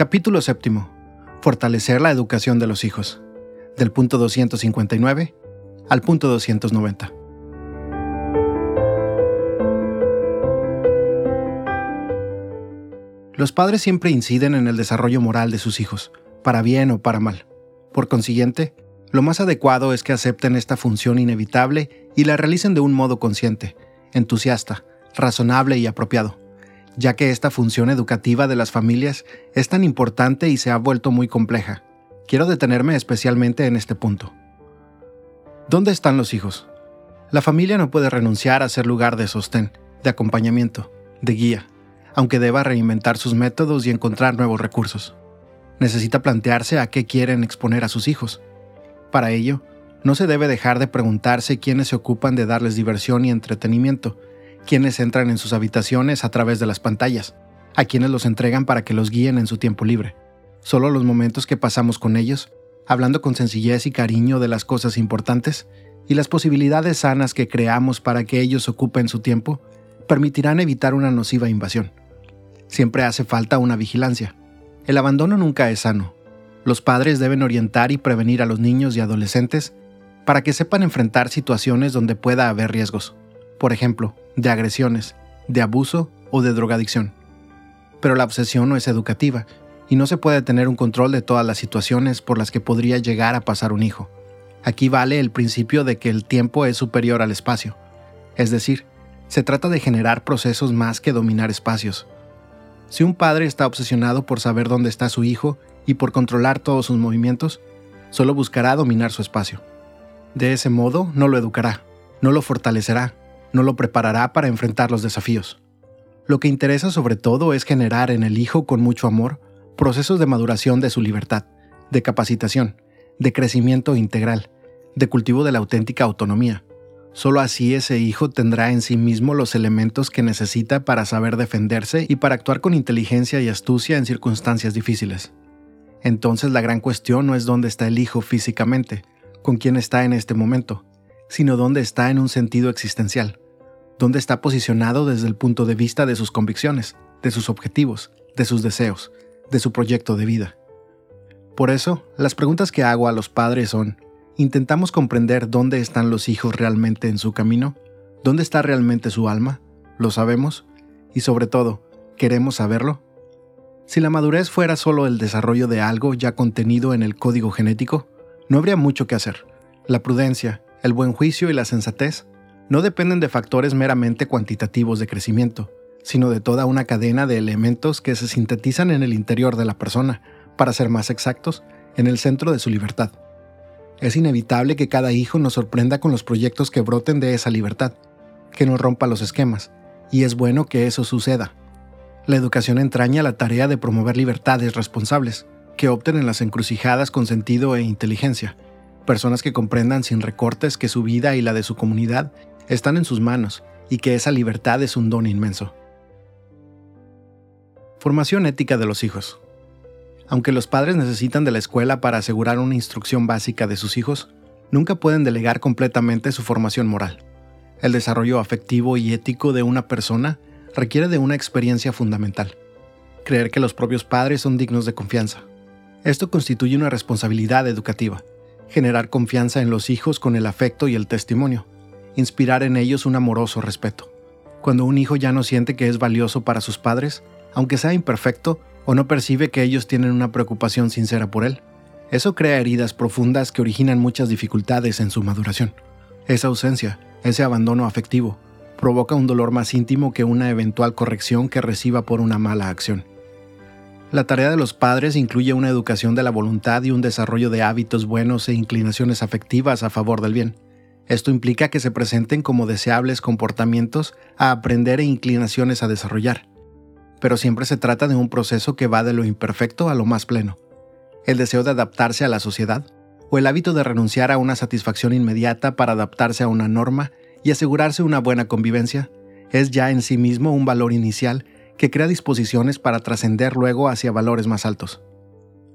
Capítulo séptimo. Fortalecer la educación de los hijos. Del punto 259 al punto 290. Los padres siempre inciden en el desarrollo moral de sus hijos, para bien o para mal. Por consiguiente, lo más adecuado es que acepten esta función inevitable y la realicen de un modo consciente, entusiasta, razonable y apropiado, ya que esta función educativa de las familias es tan importante y se ha vuelto muy compleja. Quiero detenerme especialmente en este punto. ¿Dónde están los hijos? La familia no puede renunciar a ser lugar de sostén, de acompañamiento, de guía, aunque deba reinventar sus métodos y encontrar nuevos recursos. Necesita plantearse a qué quieren exponer a sus hijos. Para ello, no se debe dejar de preguntarse quiénes se ocupan de darles diversión y entretenimiento, quiénes entran en sus habitaciones a través de las pantallas, a quienes los entregan para que los guíen en su tiempo libre. Solo los momentos que pasamos con ellos, hablando con sencillez y cariño de las cosas importantes y las posibilidades sanas que creamos para que ellos ocupen su tiempo, permitirán evitar una nociva invasión. Siempre hace falta una vigilancia. El abandono nunca es sano. Los padres deben orientar y prevenir a los niños y adolescentes para que sepan enfrentar situaciones donde pueda haber riesgos, por ejemplo, de agresiones, de abuso o de drogadicción. Pero la obsesión no es educativa y no se puede tener un control de todas las situaciones por las que podría llegar a pasar un hijo. Aquí vale el principio de que el tiempo es superior al espacio. Es decir, se trata de generar procesos más que dominar espacios. Si un padre está obsesionado por saber dónde está su hijo y por controlar todos sus movimientos, solo buscará dominar su espacio. De ese modo, no lo educará, no lo fortalecerá, no lo preparará para enfrentar los desafíos. Lo que interesa sobre todo es generar en el hijo con mucho amor procesos de maduración de su libertad, de capacitación, de crecimiento integral, de cultivo de la auténtica autonomía. Solo así ese hijo tendrá en sí mismo los elementos que necesita para saber defenderse y para actuar con inteligencia y astucia en circunstancias difíciles. Entonces la gran cuestión no es dónde está el hijo físicamente, con quién está en este momento, sino dónde está en un sentido existencial, dónde está posicionado desde el punto de vista de sus convicciones, de sus objetivos, de sus deseos, de su proyecto de vida. Por eso, las preguntas que hago a los padres son, ¿intentamos comprender dónde están los hijos realmente en su camino? ¿Dónde está realmente su alma? ¿Lo sabemos? Y sobre todo, ¿queremos saberlo? Si la madurez fuera solo el desarrollo de algo ya contenido en el código genético, no habría mucho que hacer. La prudencia, el buen juicio y la sensatez no dependen de factores meramente cuantitativos de crecimiento, sino de toda una cadena de elementos que se sintetizan en el interior de la persona, para ser más exactos, en el centro de su libertad. Es inevitable que cada hijo nos sorprenda con los proyectos que broten de esa libertad, que nos rompa los esquemas, y es bueno que eso suceda, la educación entraña la tarea de promover libertades responsables, que opten en las encrucijadas con sentido e inteligencia, personas que comprendan sin recortes que su vida y la de su comunidad están en sus manos y que esa libertad es un don inmenso. Formación ética de los hijos. Aunque los padres necesitan de la escuela para asegurar una instrucción básica de sus hijos, nunca pueden delegar completamente su formación moral. El desarrollo afectivo y ético de una persona requiere de una experiencia fundamental, creer que los propios padres son dignos de confianza. Esto constituye una responsabilidad educativa, generar confianza en los hijos con el afecto y el testimonio, inspirar en ellos un amoroso respeto. Cuando un hijo ya no siente que es valioso para sus padres, aunque sea imperfecto, o no percibe que ellos tienen una preocupación sincera por él, eso crea heridas profundas que originan muchas dificultades en su maduración. Esa ausencia, ese abandono afectivo, provoca un dolor más íntimo que una eventual corrección que reciba por una mala acción. La tarea de los padres incluye una educación de la voluntad y un desarrollo de hábitos buenos e inclinaciones afectivas a favor del bien. Esto implica que se presenten como deseables comportamientos a aprender e inclinaciones a desarrollar. Pero siempre se trata de un proceso que va de lo imperfecto a lo más pleno. El deseo de adaptarse a la sociedad, o el hábito de renunciar a una satisfacción inmediata para adaptarse a una norma y asegurarse una buena convivencia, es ya en sí mismo un valor inicial que crea disposiciones para trascender luego hacia valores más altos.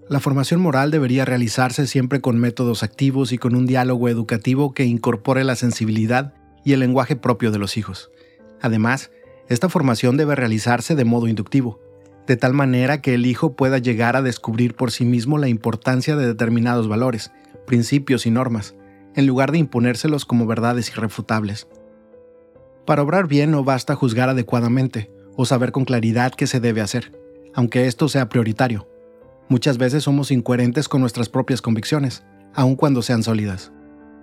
La formación moral debería realizarse siempre con métodos activos y con un diálogo educativo que incorpore la sensibilidad y el lenguaje propio de los hijos. Además, esta formación debe realizarse de modo inductivo, de tal manera que el hijo pueda llegar a descubrir por sí mismo la importancia de determinados valores, principios y normas, en lugar de imponérselos como verdades irrefutables. Para obrar bien no basta juzgar adecuadamente o saber con claridad qué se debe hacer, aunque esto sea prioritario. Muchas veces somos incoherentes con nuestras propias convicciones, aun cuando sean sólidas.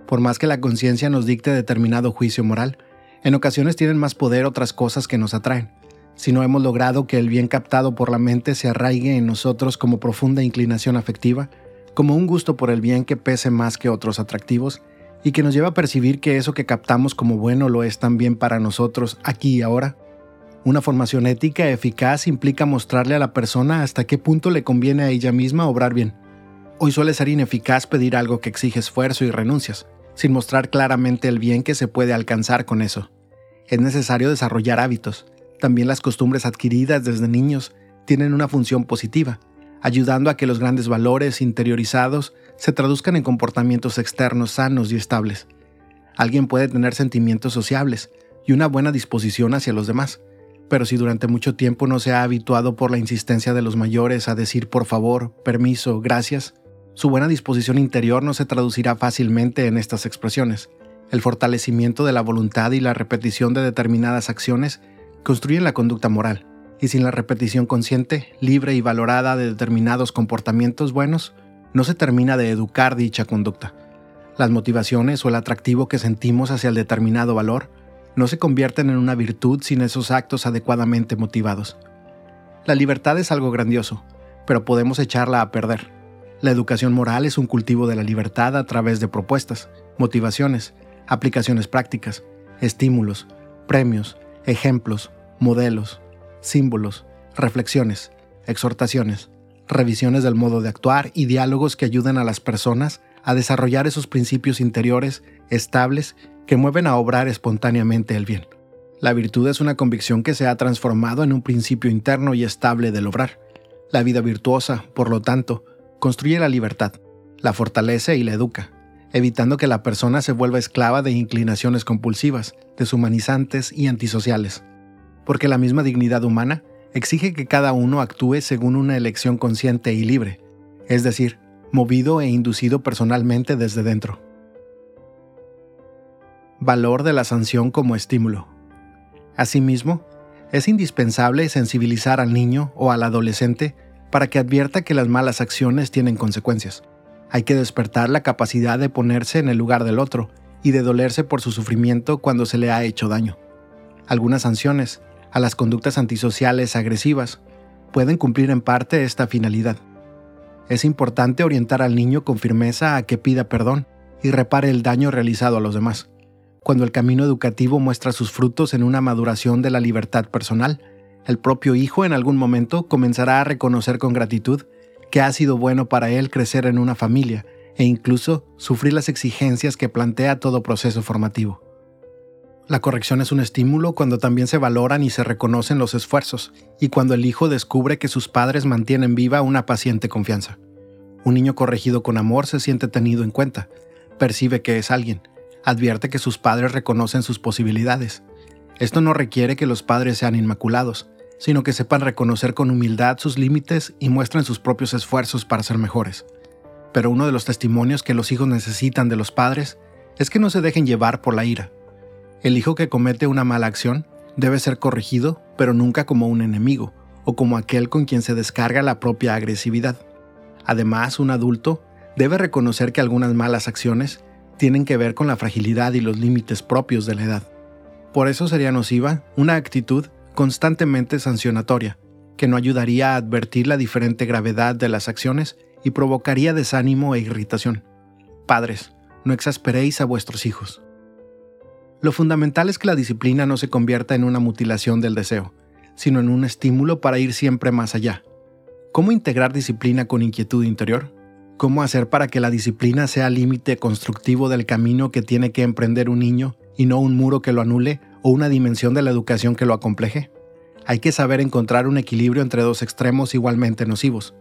Por más que la conciencia nos dicte determinado juicio moral, en ocasiones tienen más poder otras cosas que nos atraen. Si no hemos logrado que el bien captado por la mente se arraigue en nosotros como profunda inclinación afectiva, como un gusto por el bien que pese más que otros atractivos, y que nos lleva a percibir que eso que captamos como bueno lo es también para nosotros aquí y ahora, una formación ética eficaz implica mostrarle a la persona hasta qué punto le conviene a ella misma obrar bien. Hoy suele ser ineficaz pedir algo que exige esfuerzo y renuncias, sin mostrar claramente el bien que se puede alcanzar con eso. Es necesario desarrollar hábitos. También las costumbres adquiridas desde niños tienen una función positiva, ayudando a que los grandes valores interiorizados se traduzcan en comportamientos externos sanos y estables. Alguien puede tener sentimientos sociables y una buena disposición hacia los demás, pero si durante mucho tiempo no se ha habituado por la insistencia de los mayores a decir por favor, permiso, gracias, su buena disposición interior no se traducirá fácilmente en estas expresiones. El fortalecimiento de la voluntad y la repetición de determinadas acciones construyen la conducta moral, y sin la repetición consciente, libre y valorada de determinados comportamientos buenos, no se termina de educar dicha conducta. Las motivaciones o el atractivo que sentimos hacia el determinado valor no se convierten en una virtud sin esos actos adecuadamente motivados. La libertad es algo grandioso, pero podemos echarla a perder. La educación moral es un cultivo de la libertad a través de propuestas, motivaciones, aplicaciones prácticas, estímulos, premios, ejemplos, modelos, símbolos, reflexiones, exhortaciones, revisiones del modo de actuar y diálogos que ayuden a las personas a desarrollar esos principios interiores estables que mueven a obrar espontáneamente el bien. La virtud es una convicción que se ha transformado en un principio interno y estable del obrar. La vida virtuosa, por lo tanto, construye la libertad, la fortalece y la educa, evitando que la persona se vuelva esclava de inclinaciones compulsivas, deshumanizantes y antisociales. Porque la misma dignidad humana exige que cada uno actúe según una elección consciente y libre, es decir, movido e inducido personalmente desde dentro. Valor de la sanción como estímulo. Asimismo, es indispensable sensibilizar al niño o al adolescente para que advierta que las malas acciones tienen consecuencias. Hay que despertar la capacidad de ponerse en el lugar del otro y de dolerse por su sufrimiento cuando se le ha hecho daño. Algunas sanciones, a las conductas antisociales agresivas, pueden cumplir en parte esta finalidad. Es importante orientar al niño con firmeza a que pida perdón y repare el daño realizado a los demás. Cuando el camino educativo muestra sus frutos en una maduración de la libertad personal, el propio hijo en algún momento comenzará a reconocer con gratitud que ha sido bueno para él crecer en una familia e incluso sufrir las exigencias que plantea todo proceso formativo. La corrección es un estímulo cuando también se valoran y se reconocen los esfuerzos, y cuando el hijo descubre que sus padres mantienen viva una paciente confianza. Un niño corregido con amor se siente tenido en cuenta, percibe que es alguien, advierte que sus padres reconocen sus posibilidades. Esto no requiere que los padres sean inmaculados, sino que sepan reconocer con humildad sus límites y muestren sus propios esfuerzos para ser mejores. Pero uno de los testimonios que los hijos necesitan de los padres es que no se dejen llevar por la ira. El hijo que comete una mala acción debe ser corregido, pero nunca como un enemigo o como aquel con quien se descarga la propia agresividad. Además, un adulto debe reconocer que algunas malas acciones tienen que ver con la fragilidad y los límites propios de la edad. Por eso sería nociva una actitud constantemente sancionatoria, que no ayudaría a advertir la diferente gravedad de las acciones y provocaría desánimo e irritación. Padres, no exasperéis a vuestros hijos. Lo fundamental es que la disciplina no se convierta en una mutilación del deseo, sino en un estímulo para ir siempre más allá. ¿Cómo integrar disciplina con inquietud interior? ¿Cómo hacer para que la disciplina sea límite constructivo del camino que tiene que emprender un niño y no un muro que lo anule o una dimensión de la educación que lo acompleje. Hay que saber encontrar un equilibrio entre dos extremos igualmente nocivos.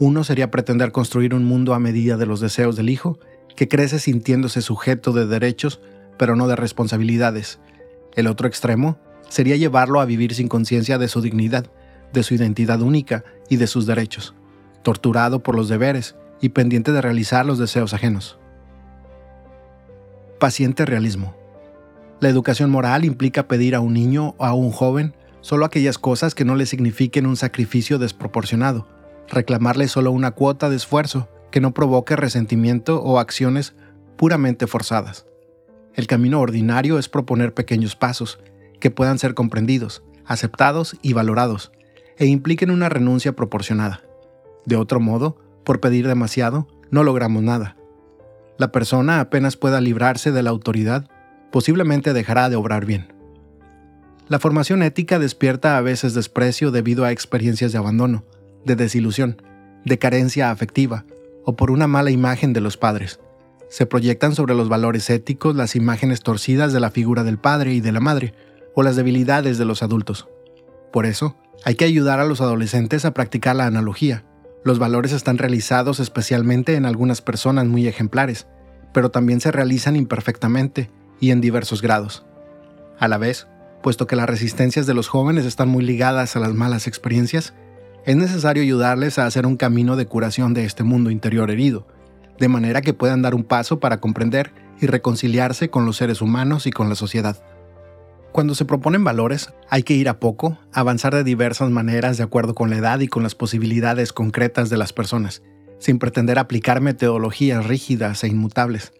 Uno sería pretender construir un mundo a medida de los deseos del hijo, que crece sintiéndose sujeto de derechos, pero no de responsabilidades. El otro extremo sería llevarlo a vivir sin conciencia de su dignidad, de su identidad única y de sus derechos, torturado por los deberes y pendiente de realizar los deseos ajenos. Paciente realismo. La educación moral implica pedir a un niño o a un joven solo aquellas cosas que no le signifiquen un sacrificio desproporcionado, reclamarle solo una cuota de esfuerzo que no provoque resentimiento o acciones puramente forzadas. El camino ordinario es proponer pequeños pasos que puedan ser comprendidos, aceptados y valorados, e impliquen una renuncia proporcionada. De otro modo, por pedir demasiado, no logramos nada. La persona apenas pueda librarse de la autoridad, posiblemente dejará de obrar bien. La formación ética despierta a veces desprecio debido a experiencias de abandono, de desilusión, de carencia afectiva o por una mala imagen de los padres. Se proyectan sobre los valores éticos las imágenes torcidas de la figura del padre y de la madre, o las debilidades de los adultos. Por eso, hay que ayudar a los adolescentes a practicar la analogía. Los valores están realizados especialmente en algunas personas muy ejemplares, pero también se realizan imperfectamente y en diversos grados. A la vez, puesto que las resistencias de los jóvenes están muy ligadas a las malas experiencias, es necesario ayudarles a hacer un camino de curación de este mundo interior herido, de manera que puedan dar un paso para comprender y reconciliarse con los seres humanos y con la sociedad. Cuando se proponen valores, hay que ir a poco, avanzar de diversas maneras de acuerdo con la edad y con las posibilidades concretas de las personas, sin pretender aplicar metodologías rígidas e inmutables.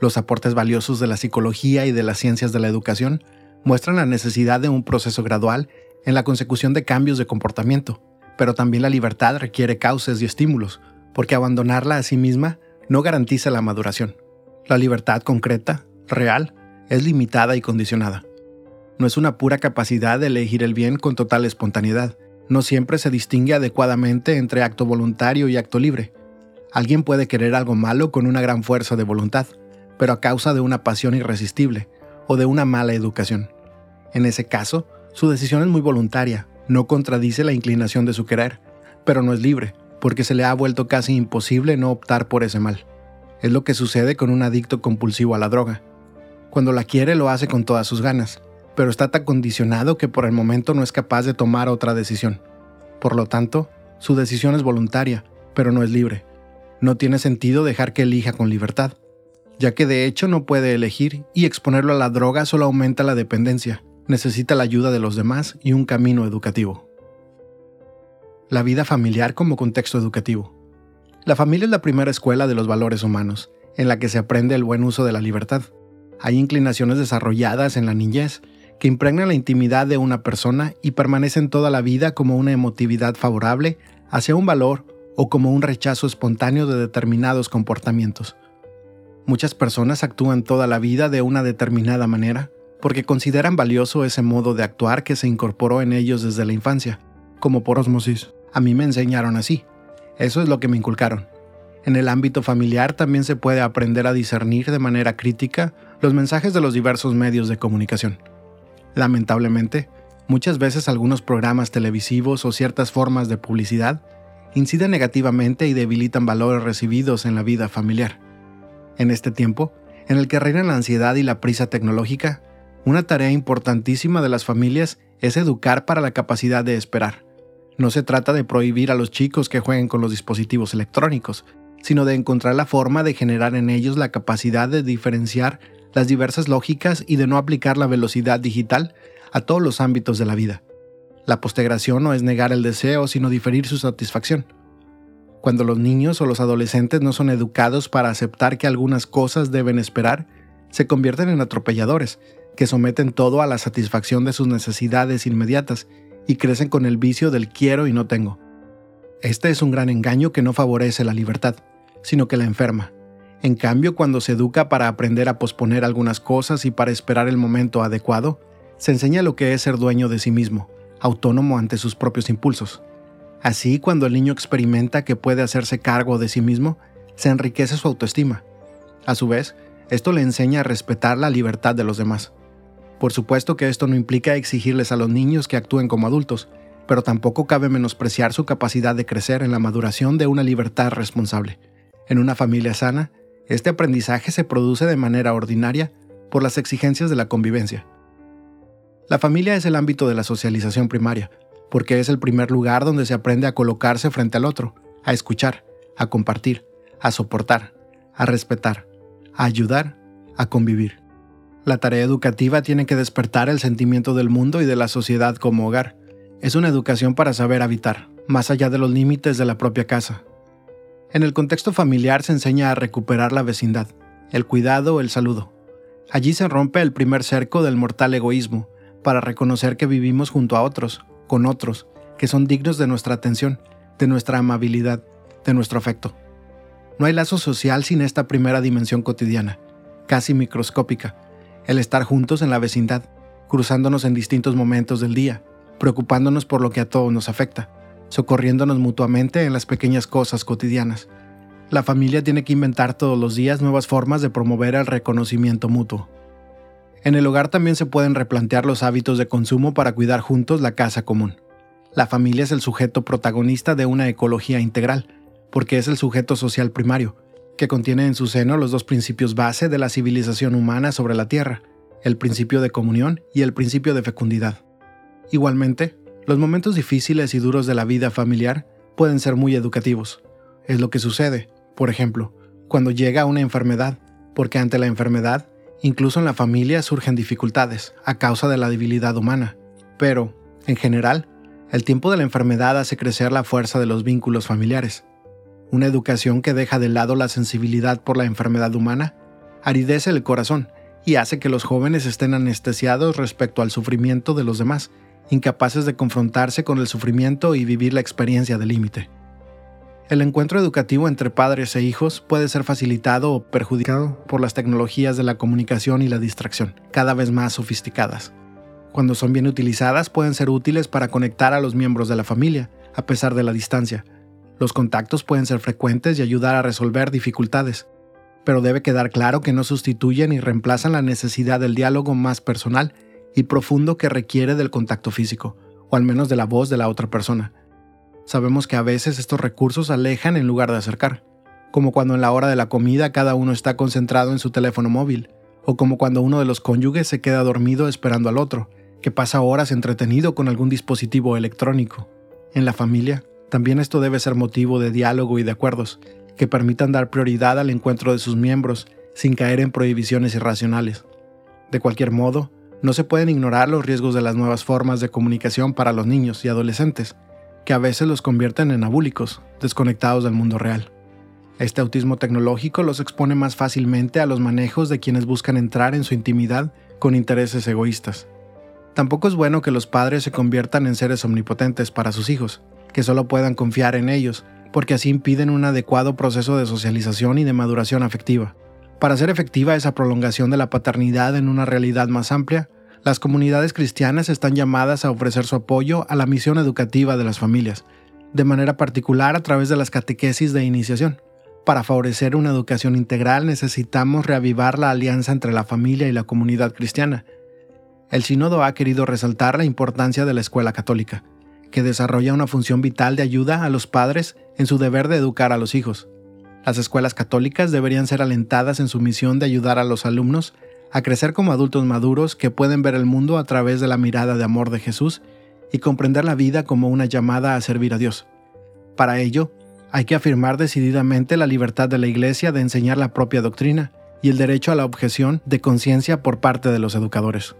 Los aportes valiosos de la psicología y de las ciencias de la educación muestran la necesidad de un proceso gradual en la consecución de cambios de comportamiento, pero también la libertad requiere cauces y estímulos, porque abandonarla a sí misma no garantiza la maduración. La libertad concreta, real, es limitada y condicionada. No es una pura capacidad de elegir el bien con total espontaneidad. No siempre se distingue adecuadamente entre acto voluntario y acto libre. Alguien puede querer algo malo con una gran fuerza de voluntad, pero a causa de una pasión irresistible o de una mala educación. En ese caso, su decisión es muy voluntaria, no contradice la inclinación de su querer, pero no es libre, porque se le ha vuelto casi imposible no optar por ese mal. Es lo que sucede con un adicto compulsivo a la droga. Cuando la quiere lo hace con todas sus ganas, pero está tan condicionado que por el momento no es capaz de tomar otra decisión. Por lo tanto, su decisión es voluntaria, pero no es libre. No tiene sentido dejar que elija con libertad, ya que de hecho no puede elegir y exponerlo a la droga solo aumenta la dependencia, necesita la ayuda de los demás y un camino educativo. La vida familiar como contexto educativo. La familia es la primera escuela de los valores humanos, en la que se aprende el buen uso de la libertad. Hay inclinaciones desarrolladas en la niñez que impregnan la intimidad de una persona y permanecen toda la vida como una emotividad favorable hacia un valor o como un rechazo espontáneo de determinados comportamientos. Muchas personas actúan toda la vida de una determinada manera, porque consideran valioso ese modo de actuar que se incorporó en ellos desde la infancia, como por osmosis. A mí me enseñaron así. Eso es lo que me inculcaron. En el ámbito familiar también se puede aprender a discernir de manera crítica los mensajes de los diversos medios de comunicación. Lamentablemente, muchas veces algunos programas televisivos o ciertas formas de publicidad inciden negativamente y debilitan valores recibidos en la vida familiar. En este tiempo, en el que reinan la ansiedad y la prisa tecnológica, una tarea importantísima de las familias es educar para la capacidad de esperar. No se trata de prohibir a los chicos que jueguen con los dispositivos electrónicos, sino de encontrar la forma de generar en ellos la capacidad de diferenciar las diversas lógicas y de no aplicar la velocidad digital a todos los ámbitos de la vida. La postegración no es negar el deseo, sino diferir su satisfacción. Cuando los niños o los adolescentes no son educados para aceptar que algunas cosas deben esperar, se convierten en atropelladores que someten todo a la satisfacción de sus necesidades inmediatas y crecen con el vicio del quiero y no tengo. Este es un gran engaño que no favorece la libertad, sino que la enferma. En cambio, cuando se educa para aprender a posponer algunas cosas y para esperar el momento adecuado, se enseña lo que es ser dueño de sí mismo, autónomo ante sus propios impulsos. Así, cuando el niño experimenta que puede hacerse cargo de sí mismo, se enriquece su autoestima. A su vez, esto le enseña a respetar la libertad de los demás. Por supuesto que esto no implica exigirles a los niños que actúen como adultos, pero tampoco cabe menospreciar su capacidad de crecer en la maduración de una libertad responsable. En una familia sana, este aprendizaje se produce de manera ordinaria por las exigencias de la convivencia. La familia es el ámbito de la socialización primaria, porque es el primer lugar donde se aprende a colocarse frente al otro, a escuchar, a compartir, a soportar, a respetar, a ayudar, a convivir. La tarea educativa tiene que despertar el sentimiento del mundo y de la sociedad como hogar. Es una educación para saber habitar, más allá de los límites de la propia casa. En el contexto familiar se enseña a recuperar la vecindad, el cuidado, el saludo. Allí se rompe el primer cerco del mortal egoísmo, para reconocer que vivimos junto a otros, con otros, que son dignos de nuestra atención, de nuestra amabilidad, de nuestro afecto. No hay lazo social sin esta primera dimensión cotidiana, casi microscópica, el estar juntos en la vecindad, cruzándonos en distintos momentos del día, preocupándonos por lo que a todos nos afecta, socorriéndonos mutuamente en las pequeñas cosas cotidianas. La familia tiene que inventar todos los días nuevas formas de promover el reconocimiento mutuo. En el hogar también se pueden replantear los hábitos de consumo para cuidar juntos la casa común. La familia es el sujeto protagonista de una ecología integral, porque es el sujeto social primario, que contiene en su seno los dos principios base de la civilización humana sobre la Tierra, el principio de comunión y el principio de fecundidad. Igualmente, los momentos difíciles y duros de la vida familiar pueden ser muy educativos. Es lo que sucede, por ejemplo, cuando llega una enfermedad, porque ante la enfermedad, incluso en la familia surgen dificultades a causa de la debilidad humana. Pero, en general, el tiempo de la enfermedad hace crecer la fuerza de los vínculos familiares. Una educación que deja de lado la sensibilidad por la enfermedad humana aridece el corazón y hace que los jóvenes estén anestesiados respecto al sufrimiento de los demás incapaces de confrontarse con el sufrimiento y vivir la experiencia del límite. El encuentro educativo entre padres e hijos puede ser facilitado o perjudicado por las tecnologías de la comunicación y la distracción, cada vez más sofisticadas. Cuando son bien utilizadas pueden ser útiles para conectar a los miembros de la familia, a pesar de la distancia. Los contactos pueden ser frecuentes y ayudar a resolver dificultades, pero debe quedar claro que no sustituyen ni reemplazan la necesidad del diálogo más personal y profundo que requiere del contacto físico, o al menos de la voz de la otra persona. Sabemos que a veces estos recursos alejan en lugar de acercar, como cuando en la hora de la comida cada uno está concentrado en su teléfono móvil, o como cuando uno de los cónyuges se queda dormido esperando al otro, que pasa horas entretenido con algún dispositivo electrónico. En la familia, también esto debe ser motivo de diálogo y de acuerdos, que permitan dar prioridad al encuentro de sus miembros sin caer en prohibiciones irracionales. De cualquier modo, no se pueden ignorar los riesgos de las nuevas formas de comunicación para los niños y adolescentes, que a veces los convierten en abúlicos, desconectados del mundo real. Este autismo tecnológico los expone más fácilmente a los manejos de quienes buscan entrar en su intimidad con intereses egoístas. Tampoco es bueno que los padres se conviertan en seres omnipotentes para sus hijos, que solo puedan confiar en ellos, porque así impiden un adecuado proceso de socialización y de maduración afectiva. Para hacer efectiva esa prolongación de la paternidad en una realidad más amplia, las comunidades cristianas están llamadas a ofrecer su apoyo a la misión educativa de las familias, de manera particular a través de las catequesis de iniciación. Para favorecer una educación integral necesitamos reavivar la alianza entre la familia y la comunidad cristiana. El sínodo ha querido resaltar la importancia de la escuela católica, que desarrolla una función vital de ayuda a los padres en su deber de educar a los hijos. Las escuelas católicas deberían ser alentadas en su misión de ayudar a los alumnos a crecer como adultos maduros que pueden ver el mundo a través de la mirada de amor de Jesús y comprender la vida como una llamada a servir a Dios. Para ello, hay que afirmar decididamente la libertad de la Iglesia de enseñar la propia doctrina y el derecho a la objeción de conciencia por parte de los educadores.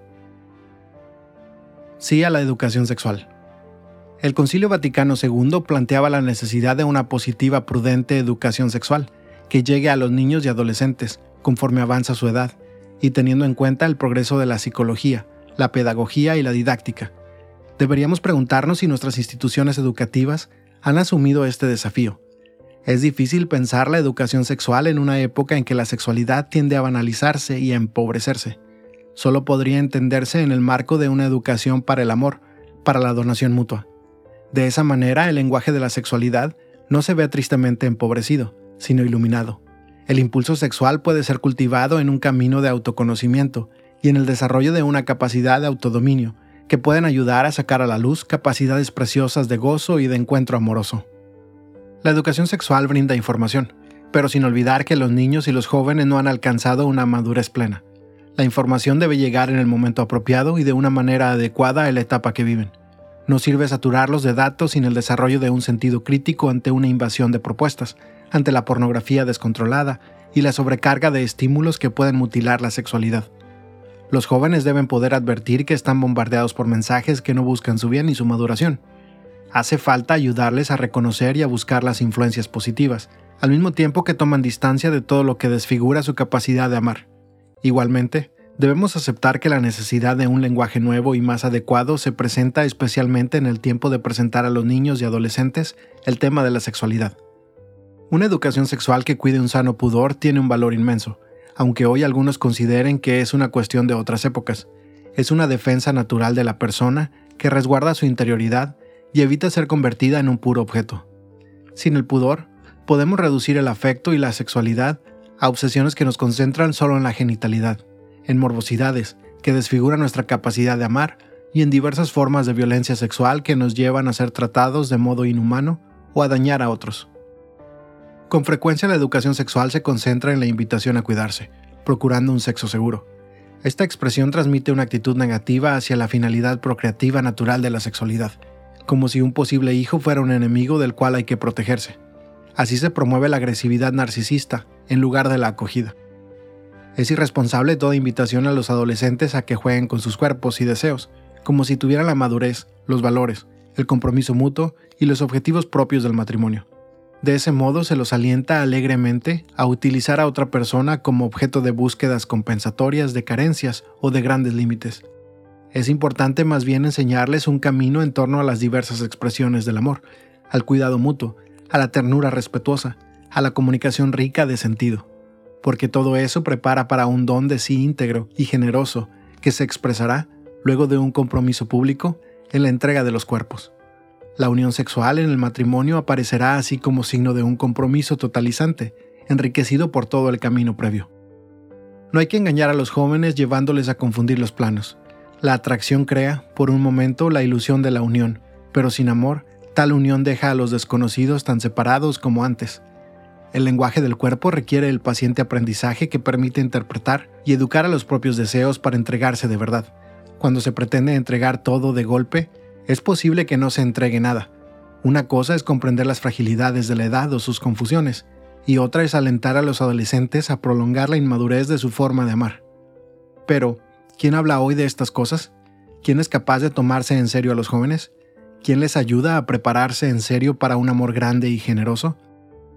Sí a la educación sexual. El Concilio Vaticano II planteaba la necesidad de una positiva, prudente educación sexual, que llegue a los niños y adolescentes, conforme avanza su edad, y teniendo en cuenta el progreso de la psicología, la pedagogía y la didáctica. Deberíamos preguntarnos si nuestras instituciones educativas han asumido este desafío. Es difícil pensar la educación sexual en una época en que la sexualidad tiende a banalizarse y a empobrecerse. Solo podría entenderse en el marco de una educación para el amor, para la donación mutua. De esa manera, el lenguaje de la sexualidad no se ve tristemente empobrecido, sino iluminado. El impulso sexual puede ser cultivado en un camino de autoconocimiento y en el desarrollo de una capacidad de autodominio, que pueden ayudar a sacar a la luz capacidades preciosas de gozo y de encuentro amoroso. La educación sexual brinda información, pero sin olvidar que los niños y los jóvenes no han alcanzado una madurez plena. La información debe llegar en el momento apropiado y de una manera adecuada a la etapa que viven. No sirve saturarlos de datos sin el desarrollo de un sentido crítico ante una invasión de propuestas, ante la pornografía descontrolada y la sobrecarga de estímulos que pueden mutilar la sexualidad. Los jóvenes deben poder advertir que están bombardeados por mensajes que no buscan su bien y su maduración. Hace falta ayudarles a reconocer y a buscar las influencias positivas, al mismo tiempo que toman distancia de todo lo que desfigura su capacidad de amar. Igualmente, debemos aceptar que la necesidad de un lenguaje nuevo y más adecuado se presenta especialmente en el tiempo de presentar a los niños y adolescentes el tema de la sexualidad. Una educación sexual que cuide un sano pudor tiene un valor inmenso, aunque hoy algunos consideren que es una cuestión de otras épocas. Es una defensa natural de la persona que resguarda su interioridad y evita ser convertida en un puro objeto. Sin el pudor, podemos reducir el afecto y la sexualidad a obsesiones que nos concentran solo en la genitalidad, en morbosidades que desfiguran nuestra capacidad de amar y en diversas formas de violencia sexual que nos llevan a ser tratados de modo inhumano o a dañar a otros. Con frecuencia la educación sexual se concentra en la invitación a cuidarse, procurando un sexo seguro. Esta expresión transmite una actitud negativa hacia la finalidad procreativa natural de la sexualidad, como si un posible hijo fuera un enemigo del cual hay que protegerse. Así se promueve la agresividad narcisista en lugar de la acogida. Es irresponsable toda invitación a los adolescentes a que jueguen con sus cuerpos y deseos, como si tuvieran la madurez, los valores, el compromiso mutuo y los objetivos propios del matrimonio. De ese modo se los alienta alegremente a utilizar a otra persona como objeto de búsquedas compensatorias de carencias o de grandes límites. Es importante más bien enseñarles un camino en torno a las diversas expresiones del amor, al cuidado mutuo, a la ternura respetuosa, a la comunicación rica de sentido, porque todo eso prepara para un don de sí íntegro y generoso que se expresará, luego de un compromiso público, en la entrega de los cuerpos. La unión sexual en el matrimonio aparecerá así como signo de un compromiso totalizante, enriquecido por todo el camino previo. No hay que engañar a los jóvenes llevándoles a confundir los planos. La atracción crea, por un momento, la ilusión de la unión, pero sin amor, tal unión deja a los desconocidos tan separados como antes. El lenguaje del cuerpo requiere el paciente aprendizaje que permite interpretar y educar a los propios deseos para entregarse de verdad. Cuando se pretende entregar todo de golpe, es posible que no se entregue nada. Una cosa es comprender las fragilidades de la edad o sus confusiones, y otra es alentar a los adolescentes a prolongar la inmadurez de su forma de amar. Pero, ¿quién habla hoy de estas cosas? ¿Quién es capaz de tomarse en serio a los jóvenes? ¿Quién les ayuda a prepararse en serio para un amor grande y generoso?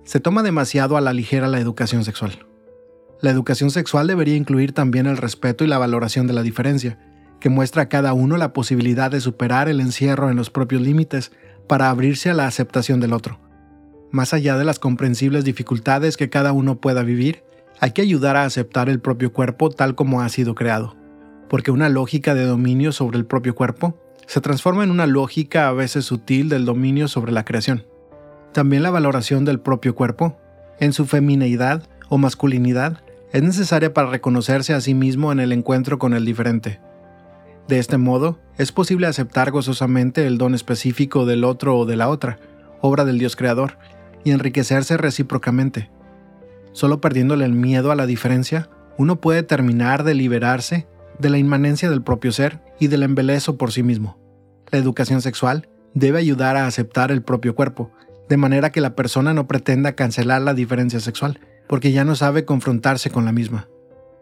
Se toma demasiado a la ligera la educación sexual. La educación sexual debería incluir también el respeto y la valoración de la diferencia, que muestra a cada uno la posibilidad de superar el encierro en los propios límites para abrirse a la aceptación del otro. Más allá de las comprensibles dificultades que cada uno pueda vivir, hay que ayudar a aceptar el propio cuerpo tal como ha sido creado, porque una lógica de dominio sobre el propio cuerpo se transforma en una lógica a veces sutil del dominio sobre la creación. También la valoración del propio cuerpo, en su femineidad o masculinidad, es necesaria para reconocerse a sí mismo en el encuentro con el diferente, de este modo, es posible aceptar gozosamente el don específico del otro o de la otra, obra del Dios Creador, y enriquecerse recíprocamente. Solo perdiéndole el miedo a la diferencia, uno puede terminar de liberarse de la inmanencia del propio ser y del embelezo por sí mismo. La educación sexual debe ayudar a aceptar el propio cuerpo, de manera que la persona no pretenda cancelar la diferencia sexual, porque ya no sabe confrontarse con la misma.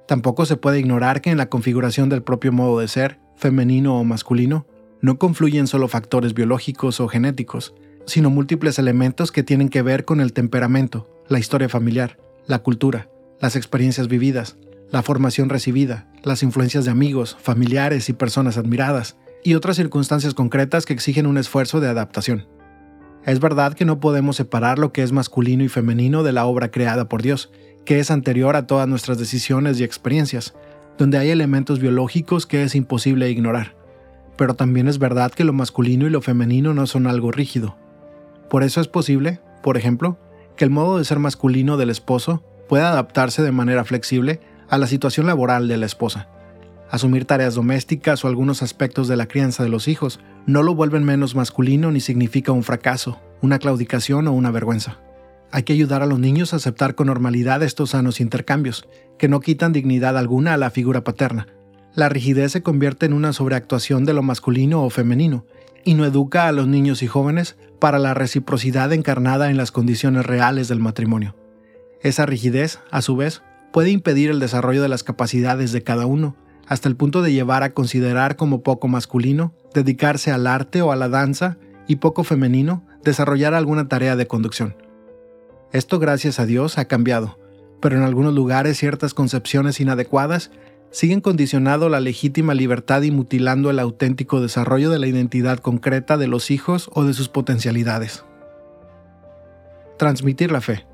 Tampoco se puede ignorar que en la configuración del propio modo de ser femenino o masculino, no confluyen solo factores biológicos o genéticos, sino múltiples elementos que tienen que ver con el temperamento, la historia familiar, la cultura, las experiencias vividas, la formación recibida, las influencias de amigos, familiares y personas admiradas, y otras circunstancias concretas que exigen un esfuerzo de adaptación. Es verdad que no podemos separar lo que es masculino y femenino de la obra creada por Dios, que es anterior a todas nuestras decisiones y experiencias, donde hay elementos biológicos que es imposible ignorar. Pero también es verdad que lo masculino y lo femenino no son algo rígido. Por eso es posible, por ejemplo, que el modo de ser masculino del esposo pueda adaptarse de manera flexible a la situación laboral de la esposa. Asumir tareas domésticas o algunos aspectos de la crianza de los hijos no lo vuelven menos masculino ni significa un fracaso, una claudicación o una vergüenza. Hay que ayudar a los niños a aceptar con normalidad estos sanos intercambios, que no quitan dignidad alguna a la figura paterna. La rigidez se convierte en una sobreactuación de lo masculino o femenino, y no educa a los niños y jóvenes para la reciprocidad encarnada en las condiciones reales del matrimonio. Esa rigidez, a su vez, puede impedir el desarrollo de las capacidades de cada uno, hasta el punto de llevar a considerar como poco masculino dedicarse al arte o a la danza y poco femenino desarrollar alguna tarea de conducción. Esto gracias a Dios ha cambiado, pero en algunos lugares ciertas concepciones inadecuadas siguen condicionando la legítima libertad y mutilando el auténtico desarrollo de la identidad concreta de los hijos o de sus potencialidades. Transmitir la fe.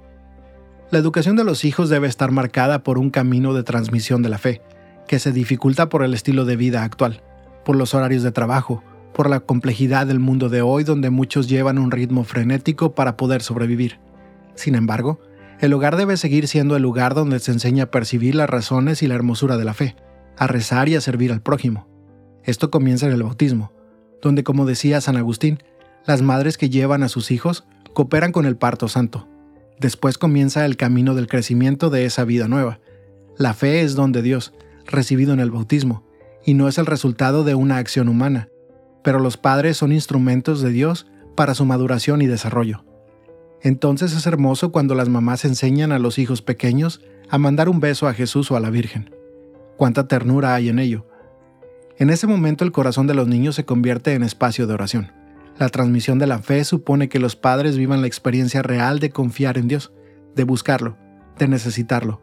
La educación de los hijos debe estar marcada por un camino de transmisión de la fe, que se dificulta por el estilo de vida actual, por los horarios de trabajo, por la complejidad del mundo de hoy donde muchos llevan un ritmo frenético para poder sobrevivir. Sin embargo, el hogar debe seguir siendo el lugar donde se enseña a percibir las razones y la hermosura de la fe, a rezar y a servir al prójimo. Esto comienza en el bautismo, donde, como decía San Agustín, las madres que llevan a sus hijos cooperan con el parto santo. Después comienza el camino del crecimiento de esa vida nueva. La fe es don de Dios, recibido en el bautismo, y no es el resultado de una acción humana, pero los padres son instrumentos de Dios para su maduración y desarrollo. Entonces es hermoso cuando las mamás enseñan a los hijos pequeños a mandar un beso a Jesús o a la Virgen. Cuánta ternura hay en ello. En ese momento el corazón de los niños se convierte en espacio de oración. La transmisión de la fe supone que los padres vivan la experiencia real de confiar en Dios, de buscarlo, de necesitarlo,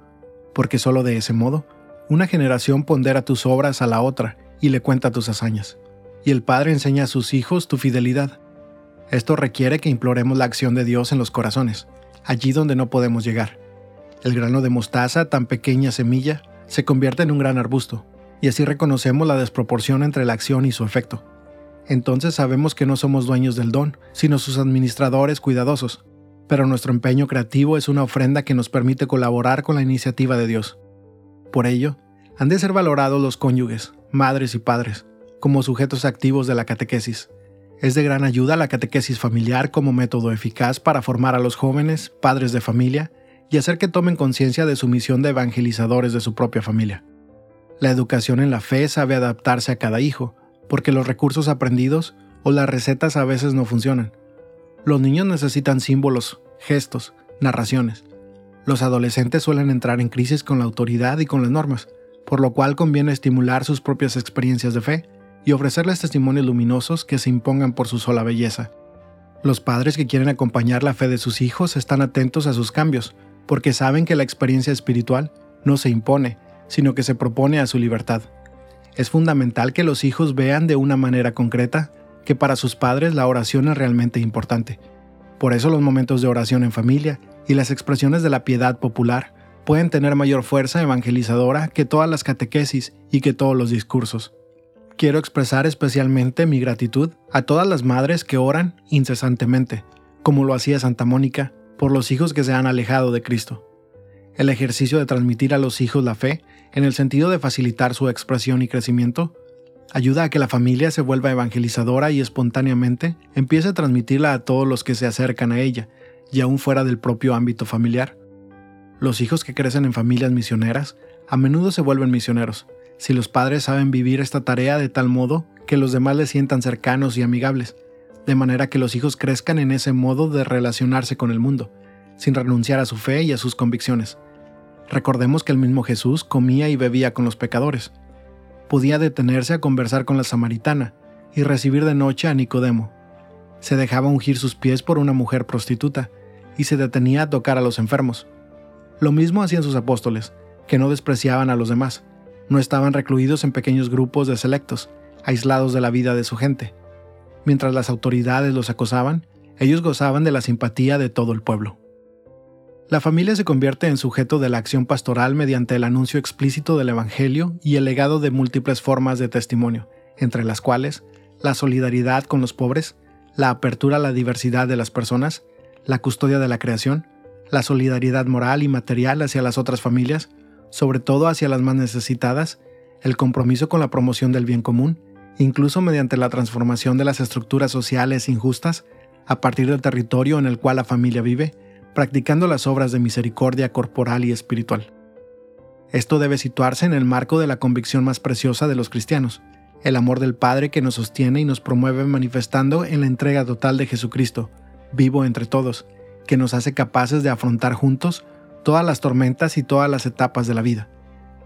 porque solo de ese modo, una generación pondera tus obras a la otra y le cuenta tus hazañas. Y el padre enseña a sus hijos tu fidelidad, esto requiere que imploremos la acción de Dios en los corazones, allí donde no podemos llegar. El grano de mostaza, tan pequeña semilla, se convierte en un gran arbusto, y así reconocemos la desproporción entre la acción y su efecto. Entonces sabemos que no somos dueños del don, sino sus administradores cuidadosos, pero nuestro empeño creativo es una ofrenda que nos permite colaborar con la iniciativa de Dios. Por ello, han de ser valorados los cónyuges, madres y padres, como sujetos activos de la catequesis, es de gran ayuda la catequesis familiar como método eficaz para formar a los jóvenes, padres de familia, y hacer que tomen conciencia de su misión de evangelizadores de su propia familia. La educación en la fe sabe adaptarse a cada hijo, porque los recursos aprendidos o las recetas a veces no funcionan. Los niños necesitan símbolos, gestos, narraciones. Los adolescentes suelen entrar en crisis con la autoridad y con las normas, por lo cual conviene estimular sus propias experiencias de fe y ofrecerles testimonios luminosos que se impongan por su sola belleza. Los padres que quieren acompañar la fe de sus hijos están atentos a sus cambios, porque saben que la experiencia espiritual no se impone, sino que se propone a su libertad. Es fundamental que los hijos vean de una manera concreta que para sus padres la oración es realmente importante. Por eso los momentos de oración en familia y las expresiones de la piedad popular pueden tener mayor fuerza evangelizadora que todas las catequesis y que todos los discursos quiero expresar especialmente mi gratitud a todas las madres que oran incesantemente, como lo hacía Santa Mónica, por los hijos que se han alejado de Cristo. El ejercicio de transmitir a los hijos la fe, en el sentido de facilitar su expresión y crecimiento, ayuda a que la familia se vuelva evangelizadora y espontáneamente empiece a transmitirla a todos los que se acercan a ella, y aún fuera del propio ámbito familiar. Los hijos que crecen en familias misioneras a menudo se vuelven misioneros, si los padres saben vivir esta tarea de tal modo que los demás les sientan cercanos y amigables, de manera que los hijos crezcan en ese modo de relacionarse con el mundo, sin renunciar a su fe y a sus convicciones. Recordemos que el mismo Jesús comía y bebía con los pecadores. Podía detenerse a conversar con la samaritana y recibir de noche a Nicodemo. Se dejaba ungir sus pies por una mujer prostituta y se detenía a tocar a los enfermos. Lo mismo hacían sus apóstoles, que no despreciaban a los demás, no estaban recluidos en pequeños grupos de selectos, aislados de la vida de su gente. Mientras las autoridades los acosaban, ellos gozaban de la simpatía de todo el pueblo. La familia se convierte en sujeto de la acción pastoral mediante el anuncio explícito del Evangelio y el legado de múltiples formas de testimonio, entre las cuales la solidaridad con los pobres, la apertura a la diversidad de las personas, la custodia de la creación, la solidaridad moral y material hacia las otras familias, sobre todo hacia las más necesitadas, el compromiso con la promoción del bien común, incluso mediante la transformación de las estructuras sociales injustas a partir del territorio en el cual la familia vive, practicando las obras de misericordia corporal y espiritual. Esto debe situarse en el marco de la convicción más preciosa de los cristianos, el amor del Padre que nos sostiene y nos promueve manifestando en la entrega total de Jesucristo, vivo entre todos, que nos hace capaces de afrontar juntos todas las tormentas y todas las etapas de la vida.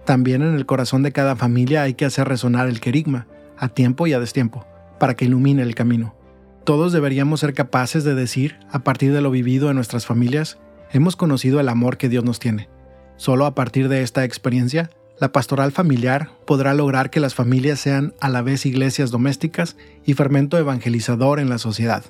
También en el corazón de cada familia hay que hacer resonar el querigma, a tiempo y a destiempo, para que ilumine el camino. Todos deberíamos ser capaces de decir, a partir de lo vivido en nuestras familias, hemos conocido el amor que Dios nos tiene. Solo a partir de esta experiencia, la pastoral familiar podrá lograr que las familias sean a la vez iglesias domésticas y fermento evangelizador en la sociedad.